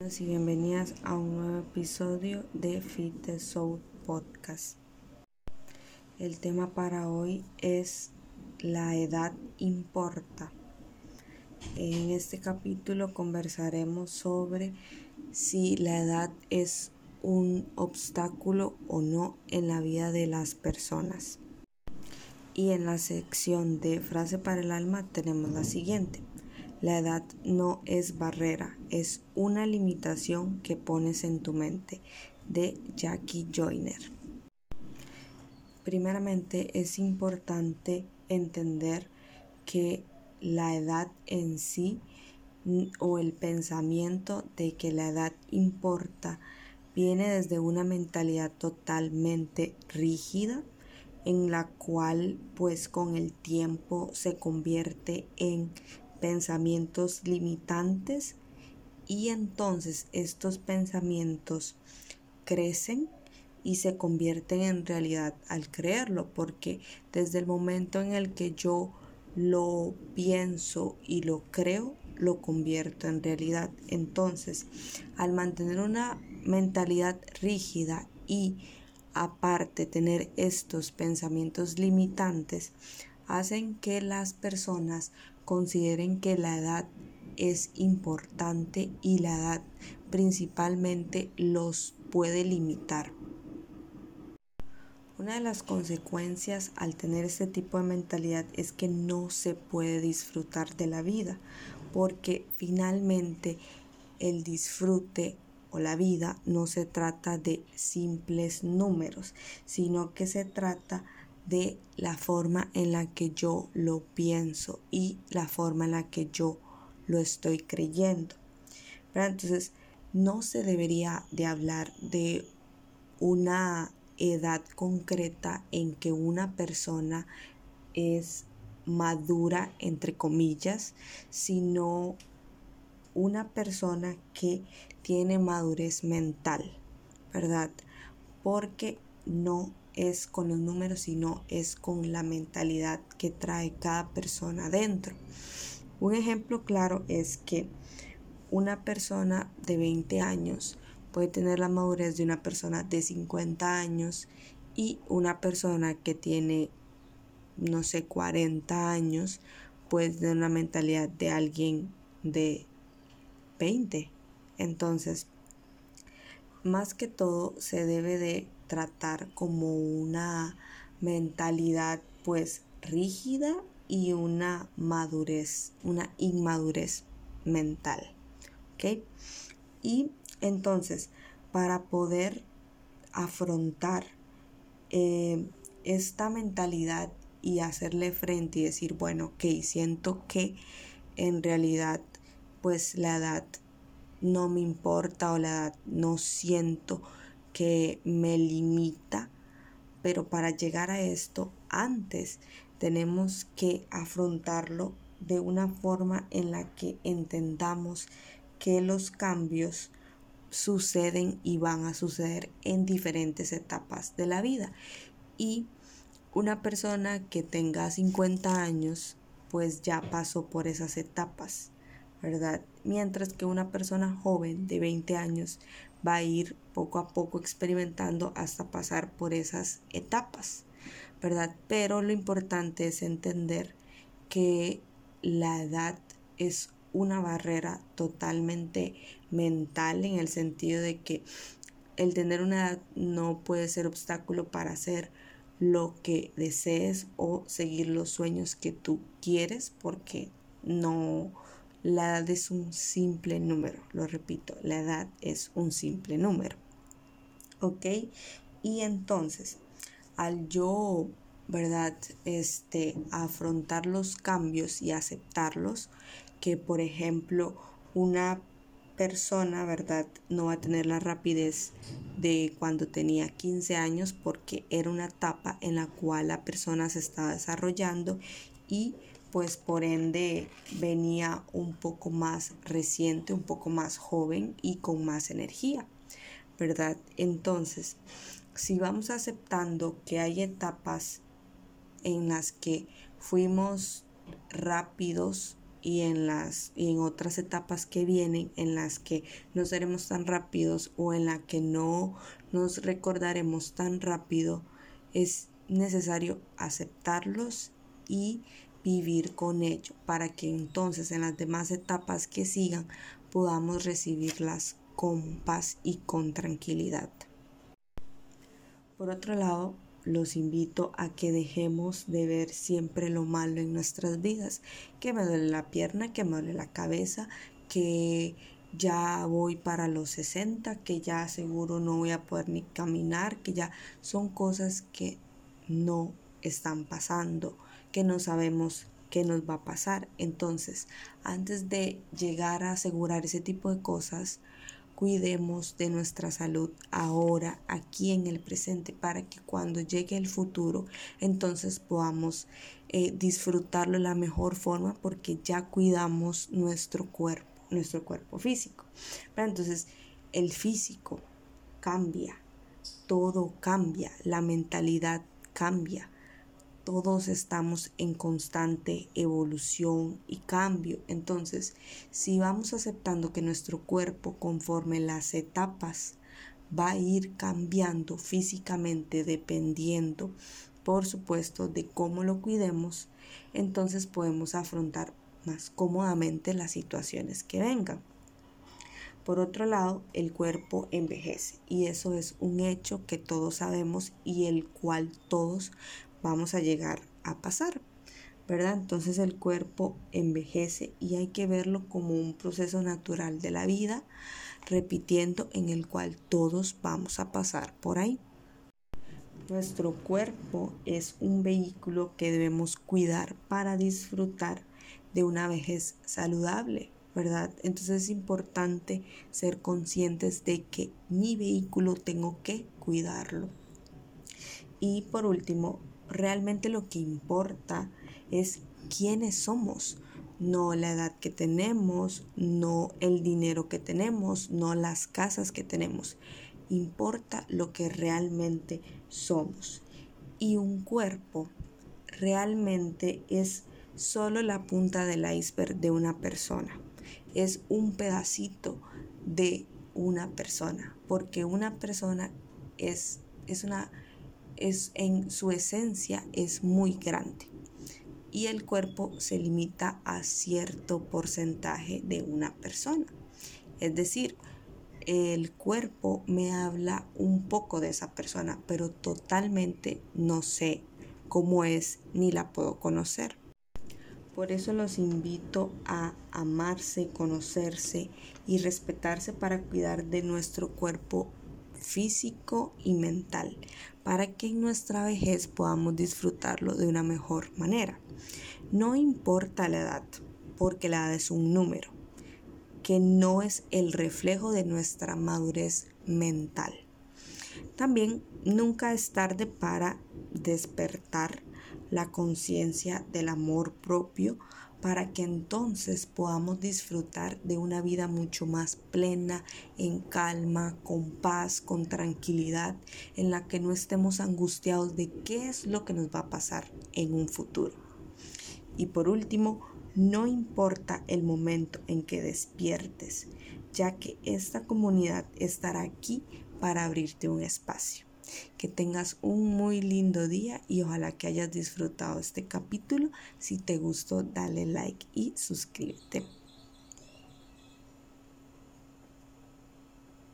y bienvenidas a un nuevo episodio de Fit the Soul Podcast. El tema para hoy es la edad importa. En este capítulo conversaremos sobre si la edad es un obstáculo o no en la vida de las personas. Y en la sección de frase para el alma tenemos la siguiente. La edad no es barrera, es una limitación que pones en tu mente, de Jackie Joyner. Primeramente es importante entender que la edad en sí o el pensamiento de que la edad importa viene desde una mentalidad totalmente rígida en la cual pues con el tiempo se convierte en pensamientos limitantes y entonces estos pensamientos crecen y se convierten en realidad al creerlo, porque desde el momento en el que yo lo pienso y lo creo, lo convierto en realidad. Entonces, al mantener una mentalidad rígida y aparte tener estos pensamientos limitantes, hacen que las personas consideren que la edad es importante y la edad principalmente los puede limitar. Una de las consecuencias al tener este tipo de mentalidad es que no se puede disfrutar de la vida, porque finalmente el disfrute o la vida no se trata de simples números, sino que se trata de la forma en la que yo lo pienso y la forma en la que yo lo estoy creyendo. Entonces, no se debería de hablar de una edad concreta en que una persona es madura, entre comillas, sino una persona que tiene madurez mental, ¿verdad? Porque no es con los números, sino es con la mentalidad que trae cada persona dentro. Un ejemplo claro es que una persona de 20 años puede tener la madurez de una persona de 50 años y una persona que tiene, no sé, 40 años puede tener una mentalidad de alguien de 20. Entonces, más que todo se debe de tratar como una mentalidad pues rígida y una madurez, una inmadurez mental. ¿Ok? Y entonces, para poder afrontar eh, esta mentalidad y hacerle frente y decir, bueno, ok, siento que en realidad pues la edad no me importa o la edad no siento que me limita, pero para llegar a esto, antes tenemos que afrontarlo de una forma en la que entendamos que los cambios suceden y van a suceder en diferentes etapas de la vida. Y una persona que tenga 50 años, pues ya pasó por esas etapas, ¿verdad? Mientras que una persona joven de 20 años va a ir poco a poco experimentando hasta pasar por esas etapas, ¿verdad? Pero lo importante es entender que la edad es una barrera totalmente mental en el sentido de que el tener una edad no puede ser obstáculo para hacer lo que desees o seguir los sueños que tú quieres porque no la edad es un simple número, lo repito, la edad es un simple número. ¿Ok? Y entonces, al yo, ¿verdad? Este, afrontar los cambios y aceptarlos, que por ejemplo, una persona, ¿verdad? No va a tener la rapidez de cuando tenía 15 años porque era una etapa en la cual la persona se estaba desarrollando y pues por ende venía un poco más reciente, un poco más joven y con más energía, ¿verdad? Entonces, si vamos aceptando que hay etapas en las que fuimos rápidos y en las y en otras etapas que vienen en las que no seremos tan rápidos o en la que no nos recordaremos tan rápido es necesario aceptarlos y vivir con ello para que entonces en las demás etapas que sigan podamos recibirlas con paz y con tranquilidad. Por otro lado, los invito a que dejemos de ver siempre lo malo en nuestras vidas, que me duele la pierna, que me duele la cabeza, que ya voy para los 60, que ya seguro no voy a poder ni caminar, que ya son cosas que no están pasando, que no sabemos qué nos va a pasar. Entonces, antes de llegar a asegurar ese tipo de cosas, cuidemos de nuestra salud ahora, aquí en el presente, para que cuando llegue el futuro, entonces podamos eh, disfrutarlo de la mejor forma porque ya cuidamos nuestro cuerpo, nuestro cuerpo físico. Entonces, el físico cambia, todo cambia, la mentalidad cambia todos estamos en constante evolución y cambio. Entonces, si vamos aceptando que nuestro cuerpo conforme las etapas va a ir cambiando físicamente dependiendo, por supuesto, de cómo lo cuidemos, entonces podemos afrontar más cómodamente las situaciones que vengan. Por otro lado, el cuerpo envejece y eso es un hecho que todos sabemos y el cual todos vamos a llegar a pasar, ¿verdad? Entonces el cuerpo envejece y hay que verlo como un proceso natural de la vida, repitiendo en el cual todos vamos a pasar por ahí. Nuestro cuerpo es un vehículo que debemos cuidar para disfrutar de una vejez saludable, ¿verdad? Entonces es importante ser conscientes de que mi vehículo tengo que cuidarlo. Y por último, realmente lo que importa es quiénes somos, no la edad que tenemos, no el dinero que tenemos, no las casas que tenemos. Importa lo que realmente somos. Y un cuerpo realmente es solo la punta del iceberg de una persona. Es un pedacito de una persona, porque una persona es, es una es en su esencia es muy grande y el cuerpo se limita a cierto porcentaje de una persona. Es decir, el cuerpo me habla un poco de esa persona, pero totalmente no sé cómo es ni la puedo conocer. Por eso los invito a amarse, conocerse y respetarse para cuidar de nuestro cuerpo físico y mental, para que en nuestra vejez podamos disfrutarlo de una mejor manera. No importa la edad, porque la edad es un número, que no es el reflejo de nuestra madurez mental. También nunca es tarde para despertar la conciencia del amor propio para que entonces podamos disfrutar de una vida mucho más plena, en calma, con paz, con tranquilidad, en la que no estemos angustiados de qué es lo que nos va a pasar en un futuro. Y por último, no importa el momento en que despiertes, ya que esta comunidad estará aquí para abrirte un espacio. Que tengas un muy lindo día y ojalá que hayas disfrutado este capítulo. Si te gustó, dale like y suscríbete.